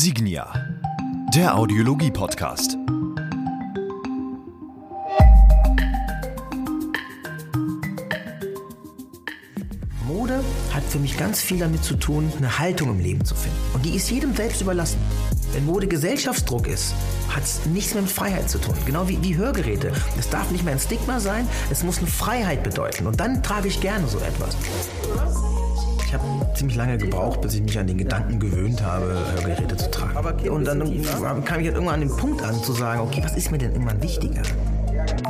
Signia, der Audiologie-Podcast. Mode hat für mich ganz viel damit zu tun, eine Haltung im Leben zu finden. Und die ist jedem selbst überlassen. Wenn Mode Gesellschaftsdruck ist, hat es nichts mehr mit Freiheit zu tun. Genau wie, wie Hörgeräte. Es darf nicht mehr ein Stigma sein, es muss eine Freiheit bedeuten. Und dann trage ich gerne so etwas. Ich habe ziemlich lange gebraucht, bis ich mich an den Gedanken gewöhnt habe, Hörgeräte zu tragen. Und dann kam ich halt irgendwann an den Punkt an, zu sagen, okay, was ist mir denn irgendwann wichtiger?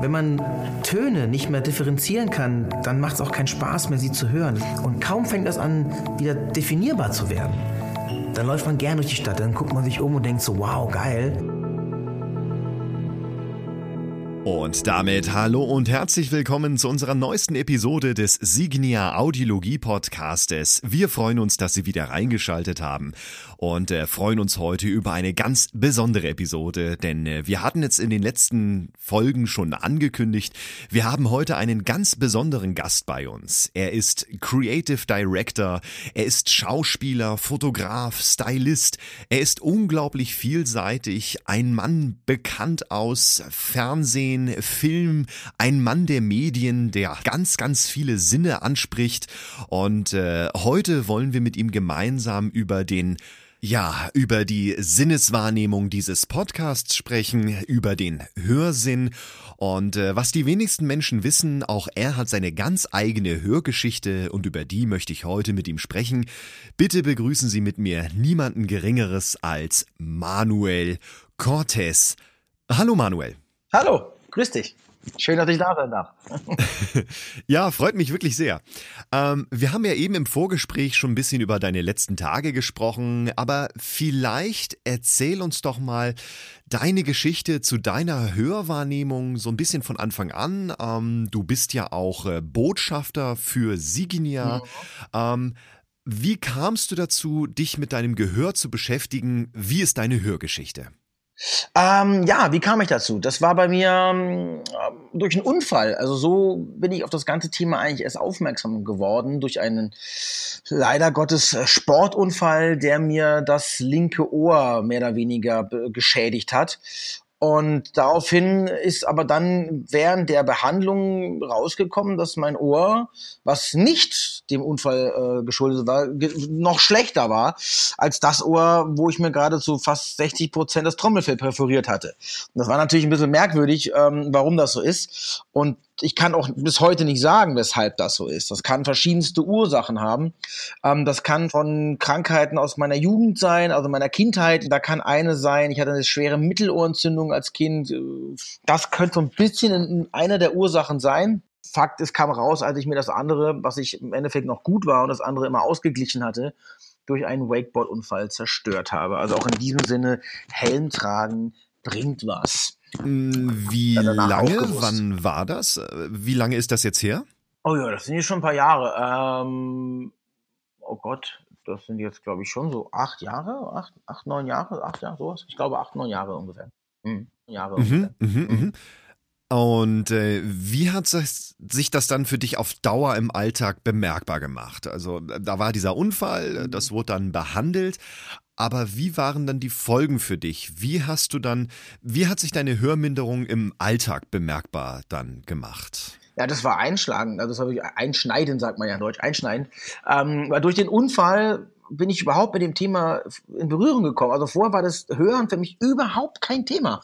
Wenn man Töne nicht mehr differenzieren kann, dann macht es auch keinen Spaß mehr, sie zu hören. Und kaum fängt das an, wieder definierbar zu werden. Dann läuft man gern durch die Stadt, dann guckt man sich um und denkt so, wow, geil. Und damit hallo und herzlich willkommen zu unserer neuesten Episode des Signia Audiologie Podcastes. Wir freuen uns, dass Sie wieder reingeschaltet haben und äh, freuen uns heute über eine ganz besondere Episode, denn äh, wir hatten jetzt in den letzten Folgen schon angekündigt, wir haben heute einen ganz besonderen Gast bei uns. Er ist Creative Director, er ist Schauspieler, Fotograf, Stylist, er ist unglaublich vielseitig, ein Mann bekannt aus Fernsehen, ein Film, ein Mann der Medien, der ganz, ganz viele Sinne anspricht. Und äh, heute wollen wir mit ihm gemeinsam über den ja, über die Sinneswahrnehmung dieses Podcasts sprechen, über den Hörsinn und äh, was die wenigsten Menschen wissen, auch er hat seine ganz eigene Hörgeschichte und über die möchte ich heute mit ihm sprechen. Bitte begrüßen Sie mit mir niemanden Geringeres als Manuel Cortez. Hallo Manuel. Hallo. Grüß dich. Schön, dass ich da sein darf. ja, freut mich wirklich sehr. Ähm, wir haben ja eben im Vorgespräch schon ein bisschen über deine letzten Tage gesprochen, aber vielleicht erzähl uns doch mal deine Geschichte zu deiner Hörwahrnehmung so ein bisschen von Anfang an. Ähm, du bist ja auch äh, Botschafter für Siginia. Mhm. Ähm, wie kamst du dazu, dich mit deinem Gehör zu beschäftigen? Wie ist deine Hörgeschichte? Ähm, ja, wie kam ich dazu? Das war bei mir ähm, durch einen Unfall. Also so bin ich auf das ganze Thema eigentlich erst aufmerksam geworden durch einen leider Gottes Sportunfall, der mir das linke Ohr mehr oder weniger geschädigt hat. Und daraufhin ist aber dann während der Behandlung rausgekommen, dass mein Ohr, was nicht dem Unfall äh, geschuldet war, noch schlechter war als das Ohr, wo ich mir gerade zu fast 60 Prozent das Trommelfell perforiert hatte. Und das war natürlich ein bisschen merkwürdig, ähm, warum das so ist. Und ich kann auch bis heute nicht sagen, weshalb das so ist. Das kann verschiedenste Ursachen haben. Ähm, das kann von Krankheiten aus meiner Jugend sein, also meiner Kindheit. Da kann eine sein, ich hatte eine schwere Mittelohrentzündung als Kind. Das könnte so ein bisschen eine der Ursachen sein. Fakt ist, kam raus, als ich mir das andere, was ich im Endeffekt noch gut war und das andere immer ausgeglichen hatte, durch einen Wakeboard-Unfall zerstört habe. Also auch in diesem Sinne, Helm tragen bringt was. Hm, wie lange? Wann war das? Wie lange ist das jetzt her? Oh ja, das sind jetzt schon ein paar Jahre. Ähm, oh Gott, das sind jetzt, glaube ich, schon so acht Jahre, acht, acht, neun Jahre, acht Jahre, sowas. Ich glaube, acht, neun Jahre ungefähr. Mhm. Jahre mhm, ungefähr. Mhm, mhm. Und äh, wie hat sich das dann für dich auf Dauer im Alltag bemerkbar gemacht? Also da war dieser Unfall, das wurde dann behandelt, aber wie waren dann die Folgen für dich? Wie hast du dann, wie hat sich deine Hörminderung im Alltag bemerkbar dann gemacht? Ja, das war einschlagend. Also das habe ich einschneiden, sagt man ja in Deutsch, einschneiden. Ähm, weil durch den Unfall bin ich überhaupt mit dem Thema in Berührung gekommen. Also vorher war das Hören für mich überhaupt kein Thema.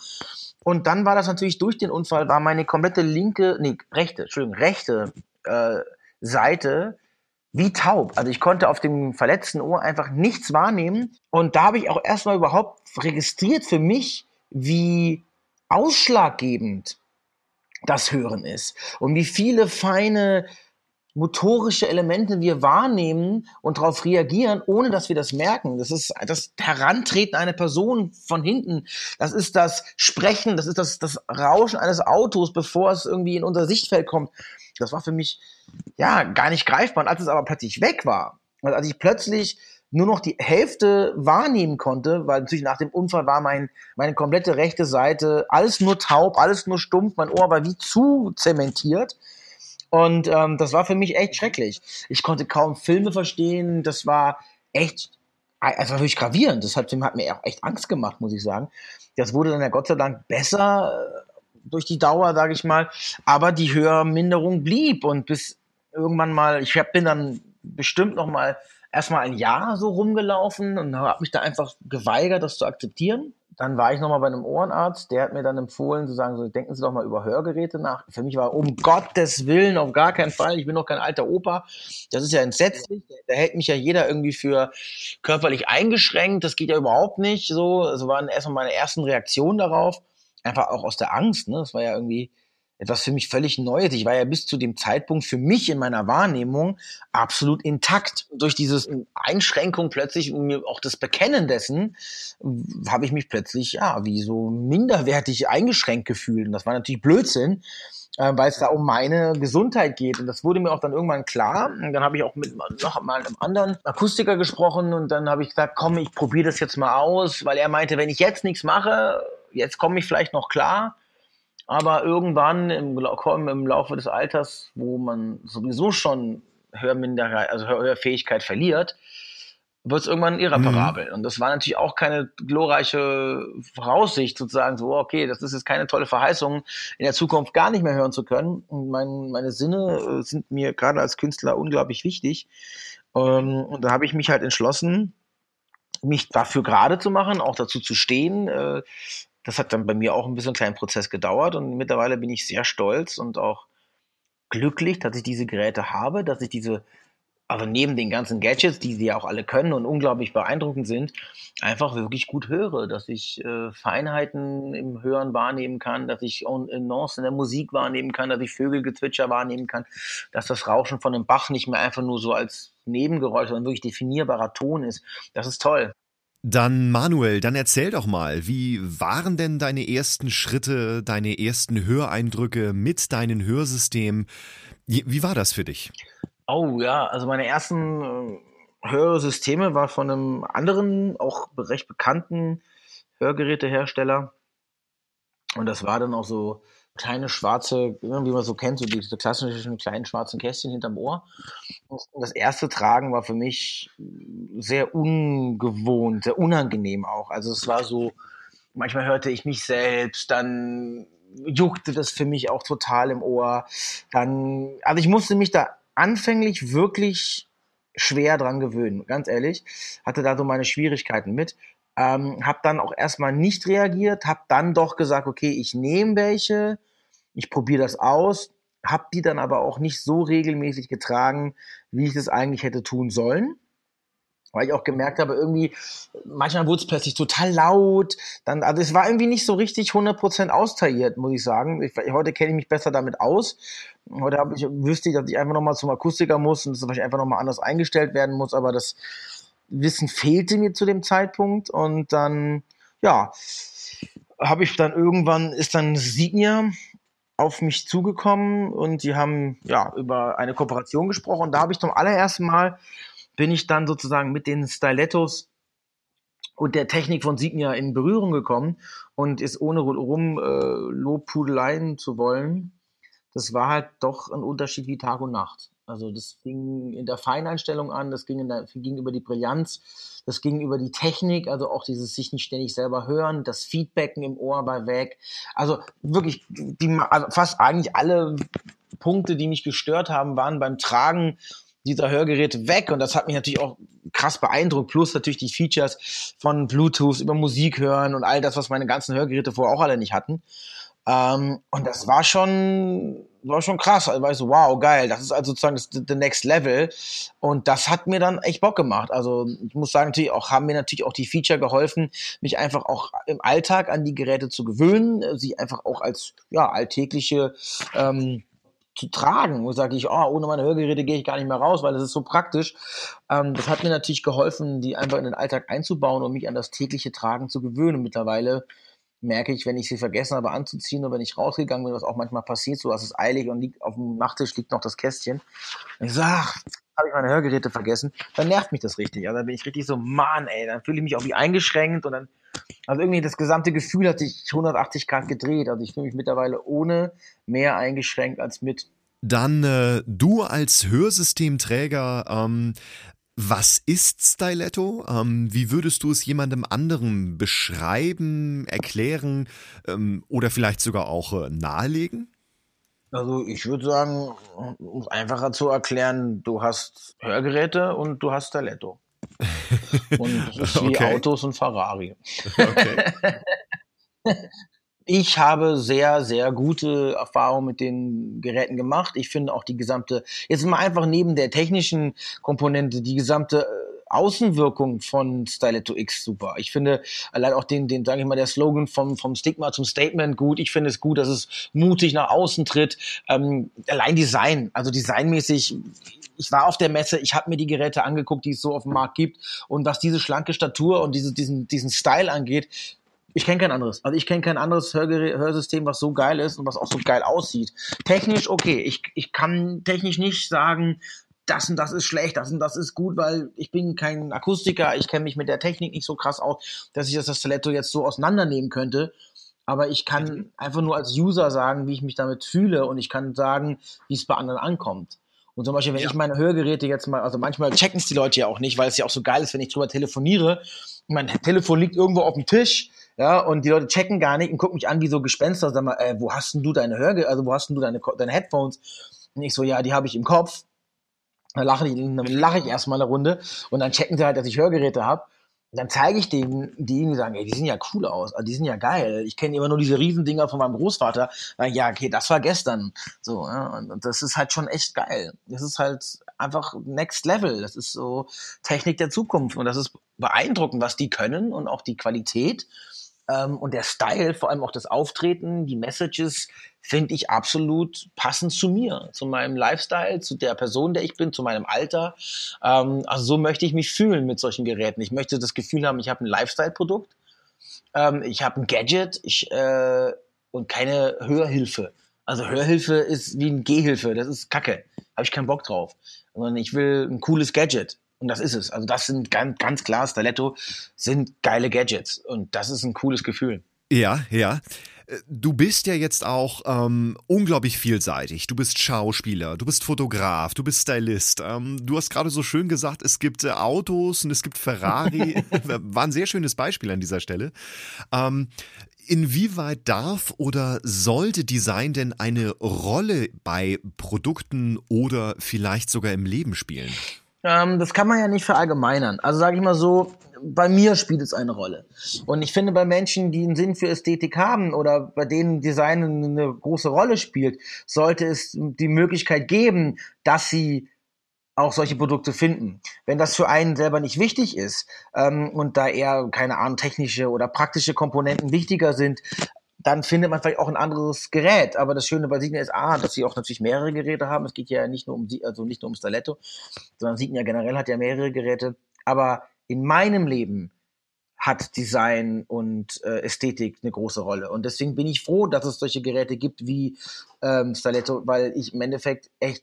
Und dann war das natürlich durch den Unfall, war meine komplette linke, nee, rechte, Entschuldigung, rechte äh, Seite wie taub. Also ich konnte auf dem verletzten Ohr einfach nichts wahrnehmen. Und da habe ich auch erstmal überhaupt registriert für mich, wie ausschlaggebend das Hören ist und wie viele feine motorische Elemente wir wahrnehmen und darauf reagieren, ohne dass wir das merken. Das ist das Herantreten einer Person von hinten. Das ist das Sprechen, das ist das, das Rauschen eines Autos, bevor es irgendwie in unser Sichtfeld kommt. Das war für mich ja gar nicht greifbar. Und als es aber plötzlich weg war, also als ich plötzlich nur noch die Hälfte wahrnehmen konnte, weil natürlich nach dem Unfall war mein, meine komplette rechte Seite alles nur taub, alles nur stumpf, mein Ohr war wie zu zementiert. Und ähm, das war für mich echt schrecklich. Ich konnte kaum Filme verstehen. Das war echt es war wirklich gravierend. Das hat, hat mir auch echt Angst gemacht, muss ich sagen. Das wurde dann ja Gott sei Dank besser äh, durch die Dauer, sage ich mal. Aber die Hörminderung blieb und bis irgendwann mal, ich hab, bin dann bestimmt noch mal erstmal ein Jahr so rumgelaufen und habe mich da einfach geweigert, das zu akzeptieren dann war ich nochmal bei einem Ohrenarzt, der hat mir dann empfohlen zu sagen, so denken Sie doch mal über Hörgeräte nach. Für mich war um Gottes Willen auf gar keinen Fall, ich bin noch kein alter Opa. Das ist ja entsetzlich. Da hält mich ja jeder irgendwie für körperlich eingeschränkt. Das geht ja überhaupt nicht so. Also waren erstmal meine ersten Reaktionen darauf. Einfach auch aus der Angst. Ne? Das war ja irgendwie, etwas für mich völlig Neues. Ich war ja bis zu dem Zeitpunkt für mich in meiner Wahrnehmung absolut intakt. Durch diese Einschränkung plötzlich und mir auch das Bekennen dessen habe ich mich plötzlich ja wie so minderwertig eingeschränkt gefühlt. Und das war natürlich Blödsinn. Äh, weil es da um meine Gesundheit geht. Und das wurde mir auch dann irgendwann klar. Und dann habe ich auch mit noch mal einem anderen Akustiker gesprochen und dann habe ich gesagt, komm, ich probiere das jetzt mal aus, weil er meinte, wenn ich jetzt nichts mache, jetzt komme ich vielleicht noch klar. Aber irgendwann im, im Laufe des Alters, wo man sowieso schon Hörminderheit, also Hörfähigkeit verliert, wird es irgendwann irreparabel. Mhm. Und das war natürlich auch keine glorreiche Voraussicht, sozusagen so, okay, das ist jetzt keine tolle Verheißung, in der Zukunft gar nicht mehr hören zu können. Und mein, meine Sinne äh, sind mir gerade als Künstler unglaublich wichtig. Ähm, und da habe ich mich halt entschlossen, mich dafür gerade zu machen, auch dazu zu stehen, äh, das hat dann bei mir auch ein bisschen einen kleinen Prozess gedauert und mittlerweile bin ich sehr stolz und auch glücklich, dass ich diese Geräte habe, dass ich diese, aber neben den ganzen Gadgets, die sie ja auch alle können und unglaublich beeindruckend sind, einfach wirklich gut höre, dass ich äh, Feinheiten im Hören wahrnehmen kann, dass ich Nuancen in der Musik wahrnehmen kann, dass ich Vögelgezwitscher wahrnehmen kann, dass das Rauschen von einem Bach nicht mehr einfach nur so als Nebengeräusch, sondern wirklich definierbarer Ton ist. Das ist toll. Dann Manuel, dann erzähl doch mal, wie waren denn deine ersten Schritte, deine ersten Höreindrücke mit deinem Hörsystem? Wie war das für dich? Oh ja, also meine ersten äh, Hörsysteme war von einem anderen, auch recht bekannten Hörgerätehersteller. Und das war dann auch so kleine schwarze, wie man so kennt, so diese klassischen kleinen schwarzen Kästchen hinterm Ohr. Und das erste Tragen war für mich sehr ungewohnt, sehr unangenehm auch. Also es war so, manchmal hörte ich mich selbst, dann juckte das für mich auch total im Ohr. Dann, also ich musste mich da anfänglich wirklich schwer dran gewöhnen, ganz ehrlich. Hatte da so meine Schwierigkeiten mit. Ähm, habe dann auch erstmal nicht reagiert, habe dann doch gesagt, okay, ich nehme welche, ich probiere das aus, habe die dann aber auch nicht so regelmäßig getragen, wie ich das eigentlich hätte tun sollen. Weil ich auch gemerkt habe, irgendwie, manchmal wurde es plötzlich total laut. Dann, also es war irgendwie nicht so richtig 100% austariert, muss ich sagen. Ich, heute kenne ich mich besser damit aus. Heute ich, wüsste ich, dass ich einfach nochmal zum Akustiker muss und dass es einfach nochmal anders eingestellt werden muss. Aber das, Wissen fehlte mir zu dem Zeitpunkt und dann, ja, habe ich dann irgendwann, ist dann Signia auf mich zugekommen und die haben ja über eine Kooperation gesprochen. Und da habe ich zum allerersten Mal, bin ich dann sozusagen mit den Stilettos und der Technik von Signia in Berührung gekommen und ist ohne rum äh, Lobpudeleien zu wollen. Das war halt doch ein Unterschied wie Tag und Nacht. Also das fing in der Feineinstellung an, das ging, in der, ging über die Brillanz, das ging über die Technik, also auch dieses sich nicht ständig selber hören, das Feedbacken im Ohr bei weg. Also wirklich, die, also fast eigentlich alle Punkte, die mich gestört haben, waren beim Tragen dieser Hörgeräte weg und das hat mich natürlich auch krass beeindruckt. Plus natürlich die Features von Bluetooth über Musik hören und all das, was meine ganzen Hörgeräte vorher auch alle nicht hatten. Ähm, und das war schon war schon krass. Also war ich so, wow, geil, das ist also sozusagen das, the next level. Und das hat mir dann echt Bock gemacht. Also ich muss sagen, natürlich auch, haben mir natürlich auch die Feature geholfen, mich einfach auch im Alltag an die Geräte zu gewöhnen, sie einfach auch als ja, alltägliche ähm, zu tragen. Wo sage ich, oh, ohne meine Hörgeräte gehe ich gar nicht mehr raus, weil das ist so praktisch. Ähm, das hat mir natürlich geholfen, die einfach in den Alltag einzubauen und mich an das tägliche Tragen zu gewöhnen. Mittlerweile merke ich, wenn ich sie vergessen habe anzuziehen oder wenn ich rausgegangen bin, was auch manchmal passiert, so dass es eilig und liegt auf dem Nachttisch liegt noch das Kästchen. Und ich sage, habe ich meine Hörgeräte vergessen, dann nervt mich das richtig. Also dann bin ich richtig so, Mann, ey, dann fühle ich mich auch wie eingeschränkt und dann, also irgendwie das gesamte Gefühl hat sich 180 Grad gedreht. Also ich fühle mich mittlerweile ohne mehr eingeschränkt als mit. Dann äh, du als Hörsystemträger, ähm, Was ist Styletto? Ähm, wie würdest du es jemandem anderen beschreiben, erklären ähm, oder vielleicht sogar auch äh, nahelegen? Also ich würde sagen, um es einfacher zu erklären, du hast Hörgeräte und du hast Styletto. Und wie okay. Autos und Ferrari. Okay. Ich habe sehr, sehr gute Erfahrungen mit den Geräten gemacht. Ich finde auch die gesamte, jetzt mal einfach neben der technischen Komponente, die gesamte äh, Außenwirkung von Styletto X super. Ich finde allein auch den, den, sage ich mal, der Slogan vom, vom Stigma zum Statement gut. Ich finde es gut, dass es mutig nach außen tritt. Ähm, allein Design, also designmäßig, ich war auf der Messe, ich habe mir die Geräte angeguckt, die es so auf dem Markt gibt. Und was diese schlanke Statur und diese, diesen, diesen Style angeht, ich kenne kein anderes. Also ich kenne kein anderes Hörgerät, Hörsystem, was so geil ist und was auch so geil aussieht. Technisch okay. Ich, ich kann technisch nicht sagen, das und das ist schlecht, das und das ist gut, weil ich bin kein Akustiker, ich kenne mich mit der Technik nicht so krass aus, dass ich das, das Stiletto jetzt so auseinandernehmen könnte. Aber ich kann mhm. einfach nur als User sagen, wie ich mich damit fühle und ich kann sagen, wie es bei anderen ankommt. Und zum Beispiel, wenn ja. ich meine Hörgeräte jetzt mal, also manchmal checken es die Leute ja auch nicht, weil es ja auch so geil ist, wenn ich drüber telefoniere. Mein Telefon liegt irgendwo auf dem Tisch ja, und die Leute checken gar nicht und gucken mich an wie so Gespenster, sag mal, äh, wo hast denn du deine Hörge also wo hast denn du deine, deine Headphones? Und ich so, ja, die habe ich im Kopf. Dann lache ich, dann lache ich erstmal eine Runde und dann checken sie halt, dass ich Hörgeräte habe. Dann zeige ich denen, die irgendwie sagen, ey, die sehen ja cool aus, also die sind ja geil. Ich kenne immer nur diese Riesendinger von meinem Großvater. Ja, okay, das war gestern. So, ja, und das ist halt schon echt geil. Das ist halt einfach Next Level. Das ist so Technik der Zukunft und das ist beeindruckend, was die können und auch die Qualität. Ähm, und der Style, vor allem auch das Auftreten, die Messages, finde ich absolut passend zu mir, zu meinem Lifestyle, zu der Person, der ich bin, zu meinem Alter. Ähm, also so möchte ich mich fühlen mit solchen Geräten. Ich möchte das Gefühl haben, ich habe ein Lifestyle-Produkt, ähm, ich habe ein Gadget ich, äh, und keine Hörhilfe. Also Hörhilfe ist wie ein Gehhilfe, das ist Kacke. Habe ich keinen Bock drauf. Sondern ich will ein cooles Gadget. Und das ist es. Also das sind ganz, ganz klar, Staletto sind geile Gadgets. Und das ist ein cooles Gefühl. Ja, ja. Du bist ja jetzt auch ähm, unglaublich vielseitig. Du bist Schauspieler, du bist Fotograf, du bist Stylist. Ähm, du hast gerade so schön gesagt, es gibt äh, Autos und es gibt Ferrari. War ein sehr schönes Beispiel an dieser Stelle. Ähm, inwieweit darf oder sollte Design denn eine Rolle bei Produkten oder vielleicht sogar im Leben spielen? Ähm, das kann man ja nicht verallgemeinern. Also sage ich mal so, bei mir spielt es eine Rolle. Und ich finde, bei Menschen, die einen Sinn für Ästhetik haben oder bei denen Design eine große Rolle spielt, sollte es die Möglichkeit geben, dass sie auch solche Produkte finden. Wenn das für einen selber nicht wichtig ist ähm, und da eher, keine Ahnung, technische oder praktische Komponenten wichtiger sind, dann findet man vielleicht auch ein anderes Gerät. Aber das Schöne bei Signia ist A, dass sie auch natürlich mehrere Geräte haben. Es geht ja nicht nur um also nicht nur um Staletto, sondern Signia generell hat ja mehrere Geräte. Aber in meinem Leben hat Design und äh, Ästhetik eine große Rolle. Und deswegen bin ich froh, dass es solche Geräte gibt wie ähm, Staletto, weil ich im Endeffekt echt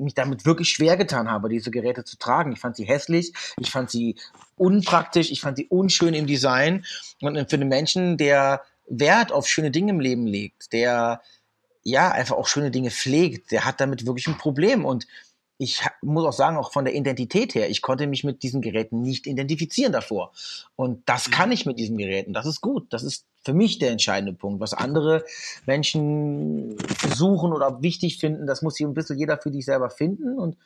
mich damit wirklich schwer getan habe, diese Geräte zu tragen. Ich fand sie hässlich, ich fand sie unpraktisch, ich fand sie unschön im Design. Und für einen Menschen, der Wert auf schöne Dinge im Leben legt, der ja einfach auch schöne Dinge pflegt, der hat damit wirklich ein Problem. Und ich muss auch sagen, auch von der Identität her, ich konnte mich mit diesen Geräten nicht identifizieren davor. Und das mhm. kann ich mit diesen Geräten. Das ist gut. Das ist für mich der entscheidende Punkt. Was andere Menschen suchen oder wichtig finden, das muss hier ein bisschen jeder für sich selber finden. Und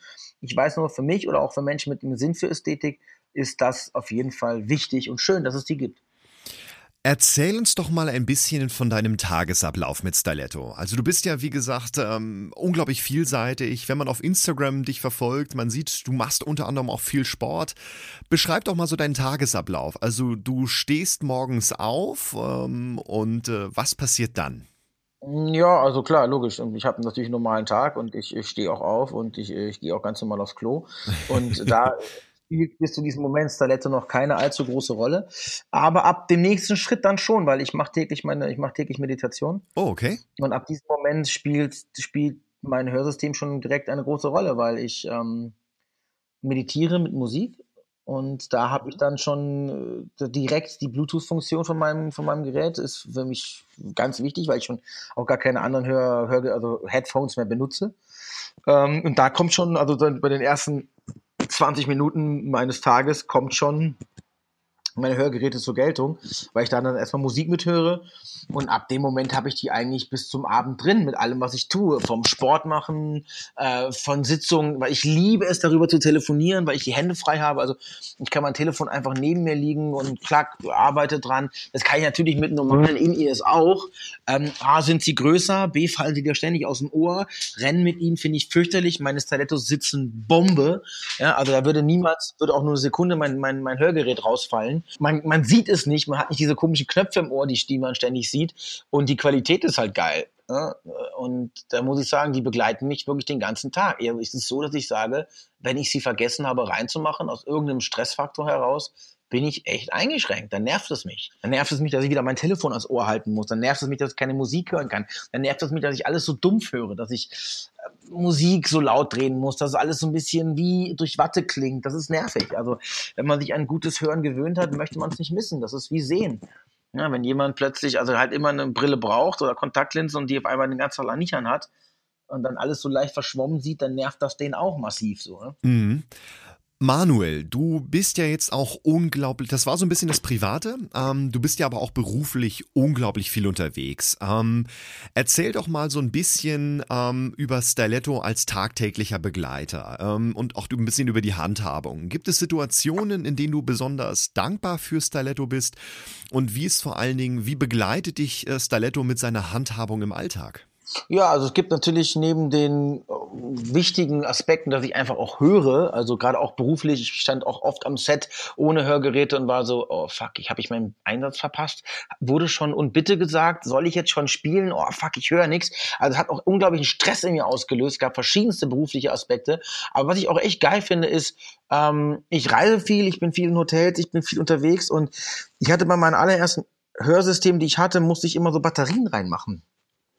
ich weiß nur, für mich oder auch für Menschen mit einem Sinn für Ästhetik ist das auf jeden Fall wichtig und schön, dass es die gibt. Erzähl uns doch mal ein bisschen von deinem Tagesablauf mit Styletto. Also du bist ja, wie gesagt, ähm, unglaublich vielseitig. Wenn man auf Instagram dich verfolgt, man sieht, du machst unter anderem auch viel Sport. Beschreib doch mal so deinen Tagesablauf. Also du stehst morgens auf ähm, und äh, was passiert dann? Ja, also klar, logisch. Ich habe natürlich einen normalen Tag und ich, ich stehe auch auf und ich, ich gehe auch ganz normal aufs Klo. Und da spielt bis zu diesem Moment Stalette noch keine allzu große Rolle. Aber ab dem nächsten Schritt dann schon, weil ich mache täglich meine, ich mache täglich Meditation. Oh, okay. Und ab diesem Moment spielt, spielt mein Hörsystem schon direkt eine große Rolle, weil ich ähm, meditiere mit Musik und da habe ich dann schon äh, direkt die Bluetooth-Funktion von meinem, von meinem Gerät. Ist für mich ganz wichtig, weil ich schon auch gar keine anderen Hör, Hör also Headphones mehr benutze. Ähm, und da kommt schon, also bei den ersten 20 Minuten meines Tages kommt schon meine Hörgeräte zur Geltung, weil ich da dann erstmal Musik mithöre. Und ab dem Moment habe ich die eigentlich bis zum Abend drin mit allem, was ich tue, vom Sport machen, äh, von Sitzungen, weil ich liebe es darüber zu telefonieren, weil ich die Hände frei habe, also ich kann mein Telefon einfach neben mir liegen und klack, arbeite dran. Das kann ich natürlich mit normalen In-Ears auch. Ähm, A, sind sie größer, B, fallen sie dir ständig aus dem Ohr, rennen mit ihnen finde ich fürchterlich, meine Stilettos sitzen Bombe, ja, also da würde niemals, würde auch nur eine Sekunde mein, mein, mein Hörgerät rausfallen man, man sieht es nicht, man hat nicht diese komischen Knöpfe im Ohr, die, die man ständig sieht. Und die Qualität ist halt geil. Ne? Und da muss ich sagen, die begleiten mich wirklich den ganzen Tag. Eher ist es so, dass ich sage, wenn ich sie vergessen habe reinzumachen, aus irgendeinem Stressfaktor heraus, bin ich echt eingeschränkt. Dann nervt es mich. Dann nervt es mich, dass ich wieder mein Telefon ans Ohr halten muss. Dann nervt es mich, dass ich keine Musik hören kann. Dann nervt es mich, dass ich alles so dumpf höre, dass ich äh, Musik so laut drehen muss, dass alles so ein bisschen wie durch Watte klingt. Das ist nervig. Also, wenn man sich an gutes Hören gewöhnt hat, möchte man es nicht missen. Das ist wie sehen. Ja, wenn jemand plötzlich, also halt immer eine Brille braucht oder Kontaktlinsen und die auf einmal den ganzen Tag nicht anhat und dann alles so leicht verschwommen sieht, dann nervt das den auch massiv so. Ne? Mhm. Manuel, du bist ja jetzt auch unglaublich, das war so ein bisschen das Private, ähm, du bist ja aber auch beruflich unglaublich viel unterwegs. Ähm, erzähl doch mal so ein bisschen ähm, über Stiletto als tagtäglicher Begleiter ähm, und auch ein bisschen über die Handhabung. Gibt es Situationen, in denen du besonders dankbar für Stiletto bist und wie ist vor allen Dingen, wie begleitet dich äh, Stiletto mit seiner Handhabung im Alltag? Ja, also es gibt natürlich neben den wichtigen Aspekten, dass ich einfach auch höre, also gerade auch beruflich, ich stand auch oft am Set ohne Hörgeräte und war so, oh fuck, ich habe ich meinen Einsatz verpasst, wurde schon und bitte gesagt, soll ich jetzt schon spielen? Oh fuck, ich höre nichts. Also hat auch unglaublichen Stress in mir ausgelöst, gab verschiedenste berufliche Aspekte, aber was ich auch echt geil finde, ist, ähm, ich reise viel, ich bin viel in Hotels, ich bin viel unterwegs und ich hatte bei meinem allerersten Hörsystem, die ich hatte, musste ich immer so Batterien reinmachen.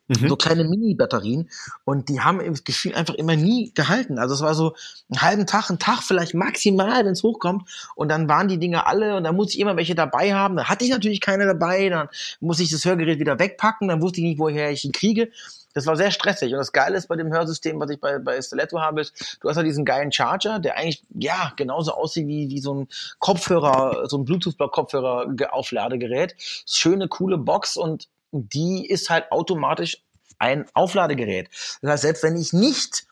Mhm. So kleine Mini-Batterien. Und die haben im Gefühl einfach immer nie gehalten. Also es war so einen halben Tag, einen Tag vielleicht maximal, wenn es hochkommt. Und dann waren die Dinger alle und dann musste ich immer welche dabei haben. Dann hatte ich natürlich keine dabei. Dann musste ich das Hörgerät wieder wegpacken. Dann wusste ich nicht, woher ich ihn kriege. Das war sehr stressig. Und das Geile ist bei dem Hörsystem, was ich bei, bei Stiletto habe, ist, du hast ja diesen geilen Charger, der eigentlich, ja, genauso aussieht wie, wie so ein Kopfhörer, so ein Bluetooth-Kopfhörer-Aufladegerät. Schöne, coole Box und die ist halt automatisch ein Aufladegerät. Das heißt, selbst wenn ich nicht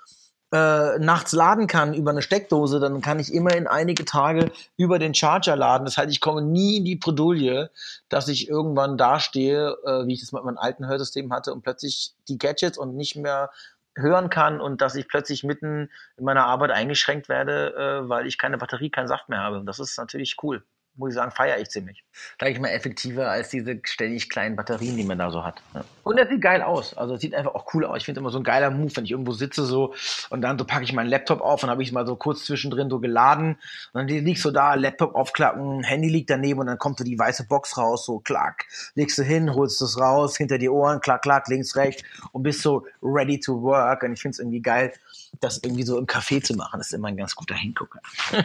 äh, nachts laden kann über eine Steckdose, dann kann ich immer in einige Tage über den Charger laden. Das heißt, ich komme nie in die Bredouille, dass ich irgendwann dastehe, äh, wie ich das mit meinem alten Hörsystem hatte und plötzlich die Gadgets und nicht mehr hören kann und dass ich plötzlich mitten in meiner Arbeit eingeschränkt werde, äh, weil ich keine Batterie, keinen Saft mehr habe. Das ist natürlich cool muss ich sagen, feiere ich ziemlich. Sag ich mal, effektiver als diese ständig kleinen Batterien, die man da so hat. Ja. Und das sieht geil aus. Also es sieht einfach auch cool aus. Ich finde immer so ein geiler Move, wenn ich irgendwo sitze so und dann so packe ich meinen Laptop auf und habe ich mal so kurz zwischendrin so geladen und dann liegst du da, Laptop aufklappen, Handy liegt daneben und dann kommt so die weiße Box raus, so klack, legst du hin, holst es raus, hinter die Ohren, klack, klack, links, rechts und bist so ready to work und ich finde es irgendwie geil, das irgendwie so im Café zu machen. Ist immer ein ganz guter Hingucker.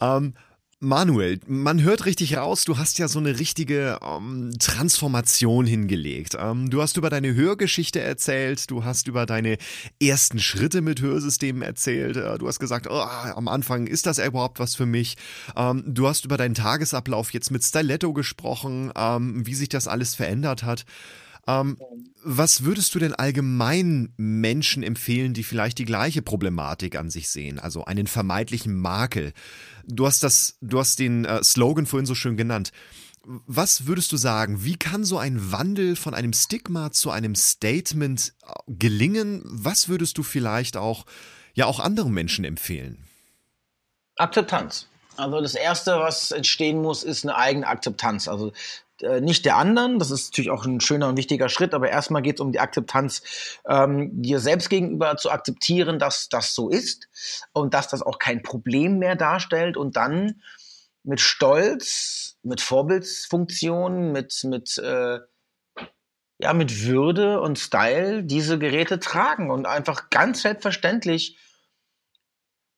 ähm, Manuel, man hört richtig raus, du hast ja so eine richtige ähm, Transformation hingelegt. Ähm, du hast über deine Hörgeschichte erzählt, du hast über deine ersten Schritte mit Hörsystemen erzählt, äh, du hast gesagt, oh, am Anfang ist das überhaupt was für mich. Ähm, du hast über deinen Tagesablauf jetzt mit Stiletto gesprochen, wie sich das alles verändert hat. Ähm, was würdest du denn allgemein Menschen empfehlen, die vielleicht die gleiche Problematik an sich sehen, also einen vermeintlichen Makel? Du hast das, du hast den äh, Slogan vorhin so schön genannt. Was würdest du sagen? Wie kann so ein Wandel von einem Stigma zu einem Statement äh, gelingen? Was würdest du vielleicht auch, ja, auch anderen Menschen empfehlen? Akzeptanz. Also das Erste, was entstehen muss, ist eine eigene Akzeptanz. Also äh, nicht der anderen. Das ist natürlich auch ein schöner und wichtiger Schritt, aber erstmal geht es um die Akzeptanz, ähm, dir selbst gegenüber zu akzeptieren, dass das so ist und dass das auch kein Problem mehr darstellt und dann mit Stolz, mit Vorbildsfunktion, mit, mit, äh, ja, mit Würde und Style diese Geräte tragen und einfach ganz selbstverständlich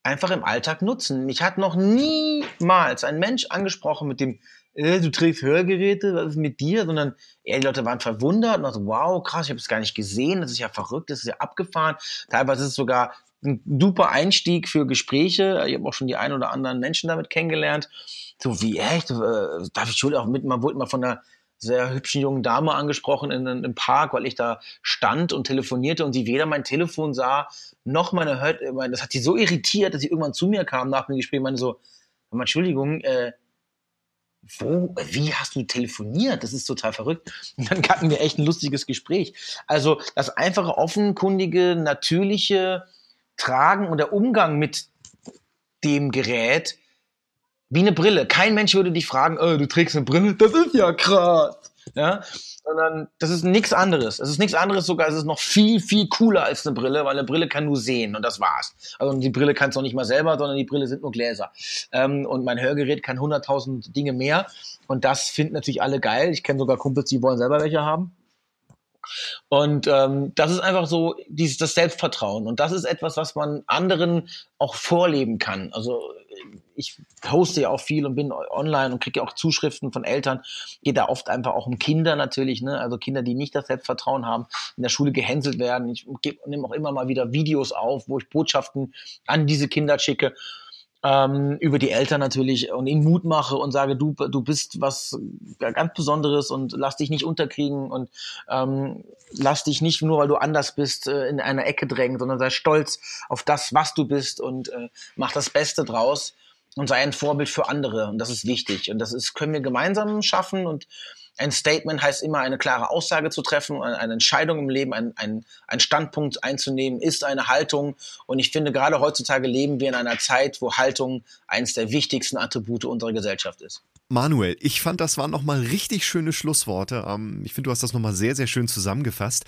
einfach im Alltag nutzen. Mich hat noch niemals ein Mensch angesprochen mit dem äh, du trägst Hörgeräte, was ist mit dir? Sondern eher die Leute waren verwundert und so, wow, krass, ich habe es gar nicht gesehen, das ist ja verrückt, das ist ja abgefahren. Teilweise ist es sogar ein super Einstieg für Gespräche. Ich habe auch schon die ein oder anderen Menschen damit kennengelernt. So wie, echt, äh, darf ich schon auch mit, man wurde mal von einer sehr hübschen jungen Dame angesprochen in, in, im Park, weil ich da stand und telefonierte und sie weder mein Telefon sah, noch meine hört, das hat sie so irritiert, dass sie irgendwann zu mir kam nach dem Gespräch und meinte so, Entschuldigung, äh, wo, wie hast du telefoniert? Das ist total verrückt. Und dann hatten wir echt ein lustiges Gespräch. Also das einfache, offenkundige, natürliche Tragen und der Umgang mit dem Gerät wie eine Brille. Kein Mensch würde dich fragen, oh, du trägst eine Brille, das ist ja krass. Ja, sondern das ist nichts anderes. Es ist nichts anderes sogar, es ist noch viel, viel cooler als eine Brille, weil eine Brille kann nur sehen und das war's. Also die Brille kannst du auch nicht mal selber, sondern die Brille sind nur Gläser. Ähm, und mein Hörgerät kann 100.000 Dinge mehr und das finden natürlich alle geil. Ich kenne sogar Kumpels, die wollen selber welche haben. Und ähm, das ist einfach so dieses das Selbstvertrauen. Und das ist etwas, was man anderen auch vorleben kann. Also ich poste ja auch viel und bin online und kriege ja auch Zuschriften von Eltern. Geht da oft einfach auch um Kinder natürlich, ne? Also Kinder, die nicht das Selbstvertrauen haben, in der Schule gehänselt werden. Ich nehme auch immer mal wieder Videos auf, wo ich Botschaften an diese Kinder schicke ähm, über die Eltern natürlich und ihnen Mut mache und sage, du, du bist was ganz Besonderes und lass dich nicht unterkriegen und ähm, lass dich nicht nur, weil du anders bist, äh, in einer Ecke drängen, sondern sei stolz auf das, was du bist und äh, mach das Beste draus und sei ein Vorbild für andere. Und das ist wichtig. Und das ist, können wir gemeinsam schaffen und ein Statement heißt immer, eine klare Aussage zu treffen, eine Entscheidung im Leben, ein, ein, ein Standpunkt einzunehmen, ist eine Haltung. Und ich finde, gerade heutzutage leben wir in einer Zeit, wo Haltung eines der wichtigsten Attribute unserer Gesellschaft ist. Manuel, ich fand, das waren nochmal richtig schöne Schlussworte. Ähm, ich finde, du hast das nochmal sehr, sehr schön zusammengefasst.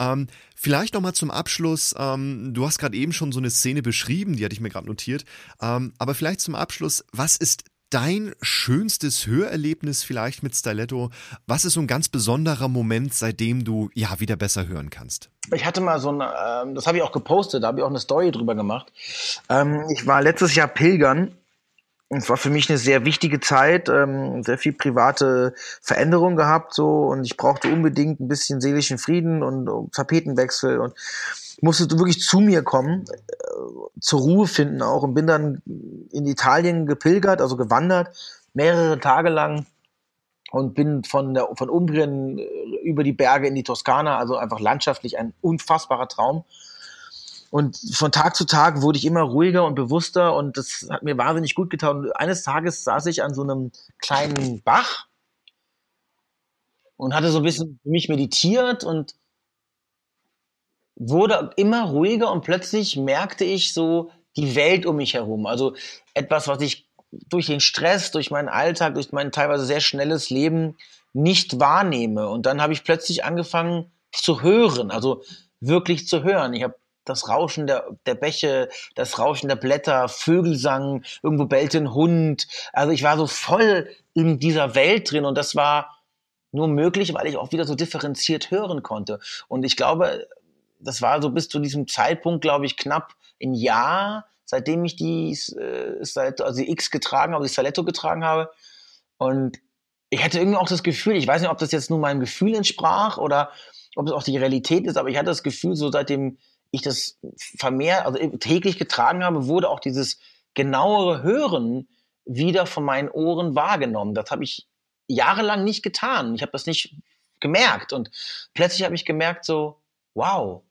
Ähm, vielleicht nochmal zum Abschluss. Ähm, du hast gerade eben schon so eine Szene beschrieben, die hatte ich mir gerade notiert. aber vielleicht zum Abschluss, was ist dein schönstes Hörerlebnis vielleicht mit Stiletto? Was ist so ein ganz besonderer Moment, seitdem du ja wieder besser hören kannst? Ich hatte mal so ein, das habe ich auch gepostet, da habe ich auch eine Story drüber gemacht. Ich war letztes Jahr pilgern. Es war für mich eine sehr wichtige Zeit, ähm, sehr viel private Veränderung gehabt so. Und ich brauchte unbedingt ein bisschen seelischen Frieden und, und Tapetenwechsel und musste wirklich zu mir kommen, äh, zur Ruhe finden auch. Und bin dann in Italien gepilgert, also gewandert, mehrere Tage lang. Und bin von der von Umbrien äh, über die Berge in die Toskana, also einfach landschaftlich ein unfassbarer Traum. Und von Tag zu Tag wurde ich immer ruhiger und bewusster und das hat mir wahnsinnig gut getan. Und eines Tages saß ich an so einem kleinen Bach und hatte so ein bisschen für mich meditiert und wurde immer ruhiger und plötzlich merkte ich so die Welt um mich herum. Also etwas, was ich durch den Stress, durch meinen Alltag, durch mein teilweise sehr schnelles Leben nicht wahrnehme. Und dann habe ich plötzlich angefangen zu hören, also wirklich zu hören. Ich habe das Rauschen der, der Bäche, das Rauschen der Blätter, Vögelsang, irgendwo bellte ein Hund. Also ich war so voll in dieser Welt drin und das war nur möglich, weil ich auch wieder so differenziert hören konnte. Und ich glaube, das war so bis zu diesem Zeitpunkt, glaube ich, knapp ein Jahr, seitdem ich die, äh, also die X getragen habe, die Saletto getragen habe. Und ich hatte irgendwie auch das Gefühl, ich weiß nicht, ob das jetzt nur meinem Gefühl entsprach oder ob es auch die Realität ist, aber ich hatte das Gefühl, so seitdem ich das vermehrt, also täglich getragen habe, wurde auch dieses genauere Hören wieder von meinen Ohren wahrgenommen. Das habe ich jahrelang nicht getan. Ich habe das nicht gemerkt. Und plötzlich habe ich gemerkt, so, wow,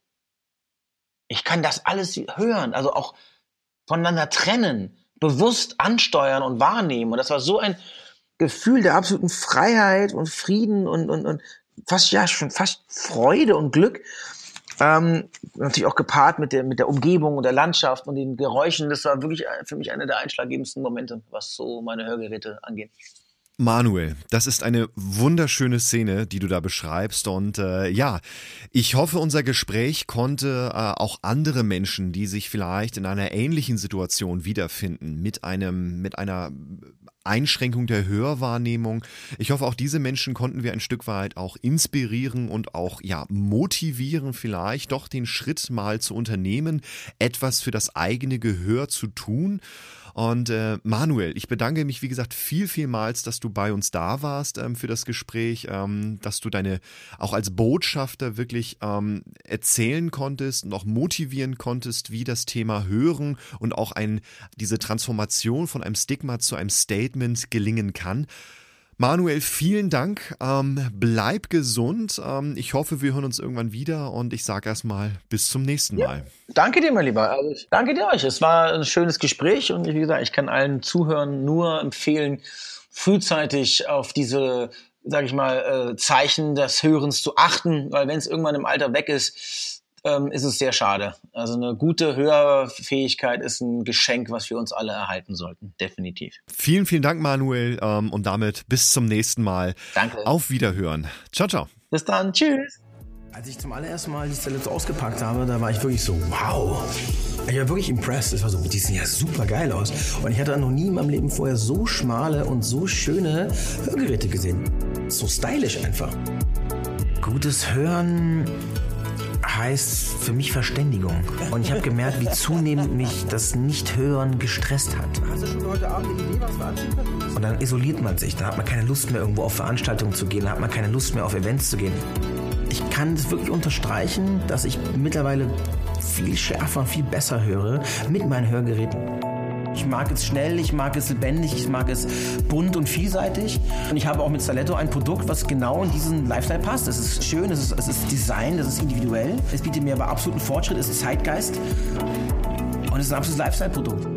ich kann das alles hören, also auch voneinander trennen, bewusst ansteuern und wahrnehmen. Und das war so ein Gefühl der absoluten Freiheit und Frieden und, und, und fast, ja, schon fast Freude und Glück. Ähm, natürlich auch gepaart mit der, mit der Umgebung und der Landschaft und den Geräuschen. Das war wirklich für mich einer der einschlaggebendsten Momente, was so meine Hörgeräte angeht. Manuel, das ist eine wunderschöne Szene, die du da beschreibst. Und äh, ja, ich hoffe, unser Gespräch konnte äh, auch andere Menschen, die sich vielleicht in einer ähnlichen Situation wiederfinden, mit einem, mit einer Einschränkung der Hörwahrnehmung. Ich hoffe, auch diese Menschen konnten wir ein Stück weit auch inspirieren und auch ja motivieren, vielleicht doch den Schritt mal zu unternehmen, etwas für das eigene Gehör zu tun. Und äh, Manuel, ich bedanke mich, wie gesagt, viel, vielmals, dass du bei uns da warst ähm, für das Gespräch, ähm, dass du deine auch als Botschafter wirklich ähm, erzählen konntest und auch motivieren konntest, wie das Thema Hören und auch ein, diese Transformation von einem Stigma zu einem Statement gelingen kann. Manuel, vielen Dank. Ähm, bleib gesund. Ähm, ich hoffe, wir hören uns irgendwann wieder und ich sage erstmal bis zum nächsten Mal. Ja, danke dir, mein Lieber. Also ich danke dir euch. Es war ein schönes Gespräch und wie gesagt, ich kann allen Zuhörern nur empfehlen, frühzeitig auf diese, sag ich mal, äh, Zeichen des Hörens zu achten, weil wenn es irgendwann im Alter weg ist, ähm, ist es sehr schade. Also eine gute Hörfähigkeit ist ein Geschenk, was wir uns alle erhalten sollten, definitiv. Vielen, vielen Dank, Manuel, ähm, und damit bis zum nächsten Mal. Danke. Auf Wiederhören. Ciao, ciao. Bis dann. Tschüss. Als ich zum allerersten Mal die Stelle ausgepackt habe, da war ich wirklich so, wow. Ich war wirklich impressed. Es war so, die sehen ja super geil aus. Und ich hatte noch nie in meinem Leben vorher so schmale und so schöne Hörgeräte gesehen. So stylisch einfach. Gutes Hören heißt für mich Verständigung. Und ich habe gemerkt, wie zunehmend mich das Nicht-Hören gestresst hat. Hast du schon heute Abend eine Idee, was wir anziehen können? Und dann isoliert man sich. Dann hat man keine Lust mehr, irgendwo auf Veranstaltungen zu gehen. Dann hat man keine Lust mehr, auf Events zu gehen. Ich kann es wirklich unterstreichen, dass ich mittlerweile viel schärfer, viel besser höre mit meinen Hörgeräten. Ich mag es schnell, ich mag es lebendig, ich mag es bunt und vielseitig. Und ich habe auch mit Saletto ein Produkt, was genau in diesen Lifestyle passt. Es ist schön, es ist, es ist Design, es ist individuell. Es bietet mir aber absoluten Fortschritt, es ist Zeitgeist. Und es ist ein absolutes Lifestyle-Produkt.